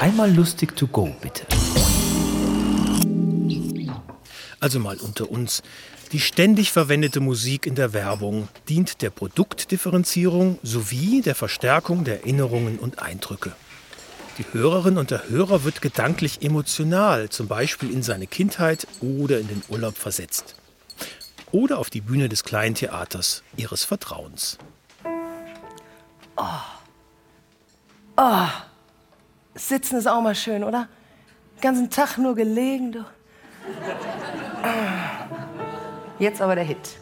Einmal lustig to go, bitte. Also mal unter uns. Die ständig verwendete Musik in der Werbung dient der Produktdifferenzierung sowie der Verstärkung der Erinnerungen und Eindrücke. Die Hörerin und der Hörer wird gedanklich emotional, zum Beispiel in seine Kindheit oder in den Urlaub versetzt. Oder auf die Bühne des kleinen Theaters ihres Vertrauens. Oh. Oh. Sitzen ist auch mal schön, oder? Den ganzen Tag nur gelegen, du. Jetzt aber der Hit.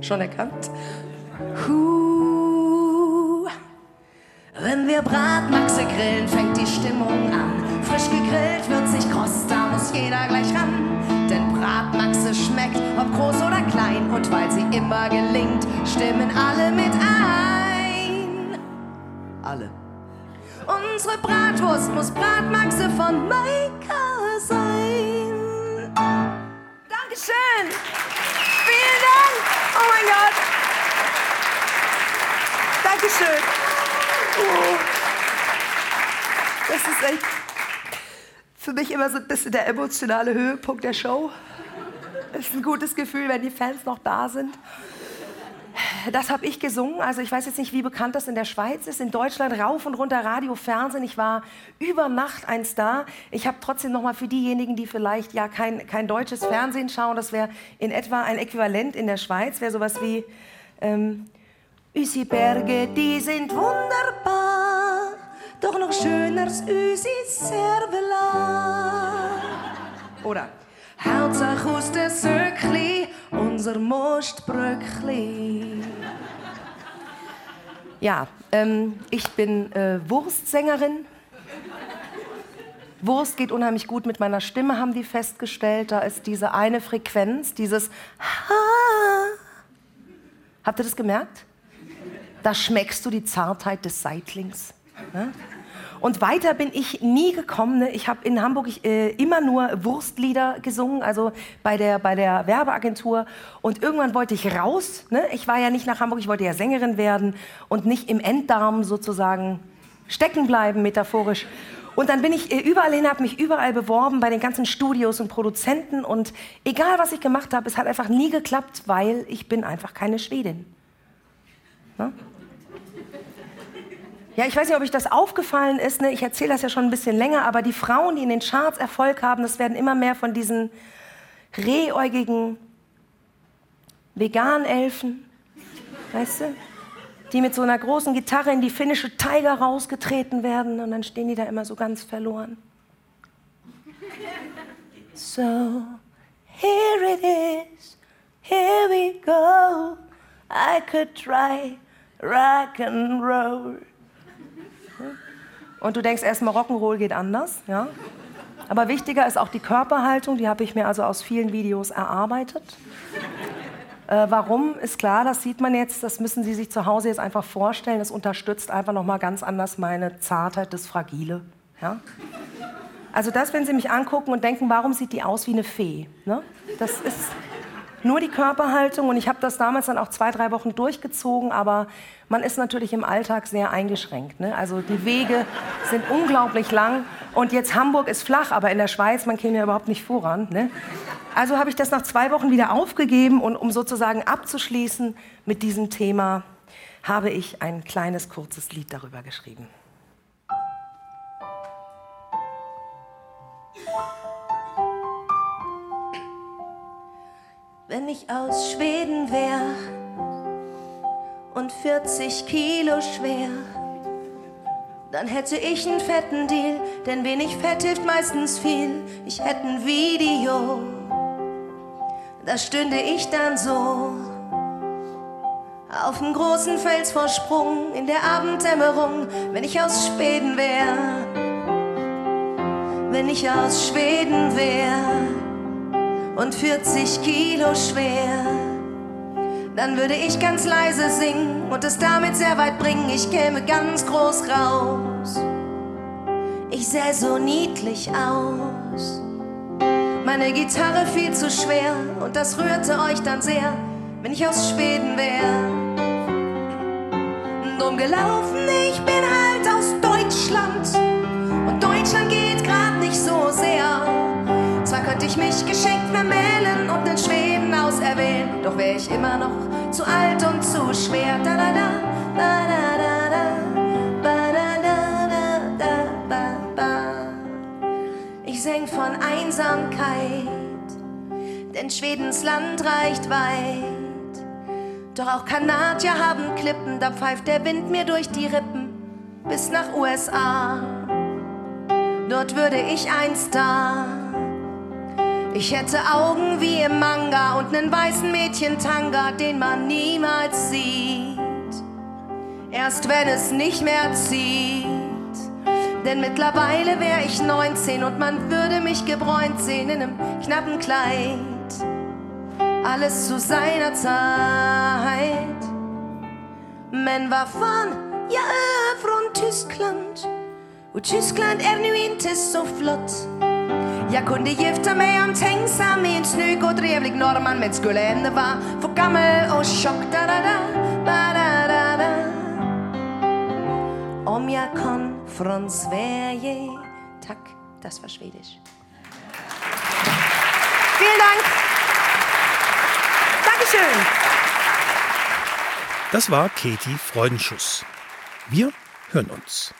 Schon erkannt? Wenn wir Bratmaxe grillen, fängt die Stimmung an. Frisch gegrillt wird sich kross, da muss jeder gleich ran. Denn Bratmaxe schmeckt, ob groß oder klein. Und weil sie immer gelingt, stimmen alle mit ein. Alle. Unsere Bratwurst muss Bratmaxe von Maika sein. Dankeschön. Vielen Dank. Oh mein Gott. Dankeschön. Oh. Das ist echt für mich immer so ein bisschen der emotionale Höhepunkt der Show. Es ist ein gutes Gefühl, wenn die Fans noch da sind. Das habe ich gesungen. Also ich weiß jetzt nicht, wie bekannt das in der Schweiz ist. In Deutschland rauf und runter Radio, Fernsehen. Ich war über Nacht ein Star. Ich habe trotzdem noch mal für diejenigen, die vielleicht ja kein, kein deutsches Fernsehen schauen, das wäre in etwa ein Äquivalent in der Schweiz, wäre sowas wie ähm, Unsere Berge, die sind wunderbar, doch noch schöner als unsere Servela. Oder Hauptsache aus der Söckli, unser Mostbröckli. Ja, ähm, ich bin äh, Wurstsängerin. Wurst geht unheimlich gut mit meiner Stimme, haben die festgestellt. Da ist diese eine Frequenz, dieses Ha. Habt ihr das gemerkt? Da schmeckst du die Zartheit des Seitlings. Ne? Und weiter bin ich nie gekommen. Ne? Ich habe in Hamburg ich, äh, immer nur Wurstlieder gesungen, also bei der, bei der Werbeagentur. Und irgendwann wollte ich raus. Ne? Ich war ja nicht nach Hamburg, ich wollte ja Sängerin werden und nicht im Enddarm sozusagen stecken bleiben, metaphorisch. Und dann bin ich äh, überall hin, habe mich überall beworben bei den ganzen Studios und Produzenten. Und egal, was ich gemacht habe, es hat einfach nie geklappt, weil ich bin einfach keine Schwedin. Ne? Ja, ich weiß nicht, ob euch das aufgefallen ist. Ne? Ich erzähle das ja schon ein bisschen länger, aber die Frauen, die in den Charts Erfolg haben, das werden immer mehr von diesen rehäugigen Veganelfen, weißt du? Die mit so einer großen Gitarre in die finnische Tiger rausgetreten werden und dann stehen die da immer so ganz verloren. So, here it is, here we go. I could try rock and roll. Und du denkst erstmal, Rock'n'Roll geht anders, ja. Aber wichtiger ist auch die Körperhaltung, die habe ich mir also aus vielen Videos erarbeitet. Äh, warum ist klar, das sieht man jetzt, das müssen Sie sich zu Hause jetzt einfach vorstellen. Das unterstützt einfach nochmal ganz anders meine Zartheit, das Fragile. Ja? Also das, wenn Sie mich angucken und denken, warum sieht die aus wie eine Fee? Ne? Das ist nur die Körperhaltung und ich habe das damals dann auch zwei, drei Wochen durchgezogen, aber man ist natürlich im Alltag sehr eingeschränkt. Ne? Also die Wege sind unglaublich lang und jetzt Hamburg ist flach, aber in der Schweiz, man käme ja überhaupt nicht voran. Ne? Also habe ich das nach zwei Wochen wieder aufgegeben und um sozusagen abzuschließen mit diesem Thema, habe ich ein kleines, kurzes Lied darüber geschrieben. Wenn ich aus Schweden wär und 40 Kilo schwer, dann hätte ich einen fetten Deal, denn wenig Fett hilft meistens viel. Ich hätte ein Video, da stünde ich dann so auf einem großen Felsvorsprung in der Abenddämmerung, wenn ich aus Schweden wär, wenn ich aus Schweden wär und 40 Kilo schwer. Dann würde ich ganz leise singen und es damit sehr weit bringen. Ich käme ganz groß raus. Ich sähe so niedlich aus. Meine Gitarre viel zu schwer und das rührte euch dann sehr, wenn ich aus Schweden wär. Drum gelaufen, ich bin halt Könnte ich mich geschenkt vermählen und in Schweden auserwählen, doch wär ich immer noch zu alt und zu schwer. Da, da, da, da, da, da. Ich sing von Einsamkeit, denn Schwedens Land reicht weit. Doch auch Kanadier haben Klippen, da pfeift der Wind mir durch die Rippen bis nach USA. Dort würde ich einst da. Ich hätte Augen wie im Manga und nen weißen Mädchentanga, den man niemals sieht. Erst wenn es nicht mehr zieht. Denn mittlerweile wär ich 19 und man würde mich gebräunt sehen in einem knappen Kleid. Alles zu seiner Zeit. Men vad fan, jag är från Tyskland. Och Tyskland är nu inte så flott. Jag kunde gifta mig omtänksam med en snygg och trevlig norrman men skulle ändå vara för gammal och tjock. Da, da, da, da, da, da. Om jag kom från Sverige. Tack, das war Schwedisch. Vielen Dank. Dankeschön. Das war Katie Freudenschuss. Wir hören uns.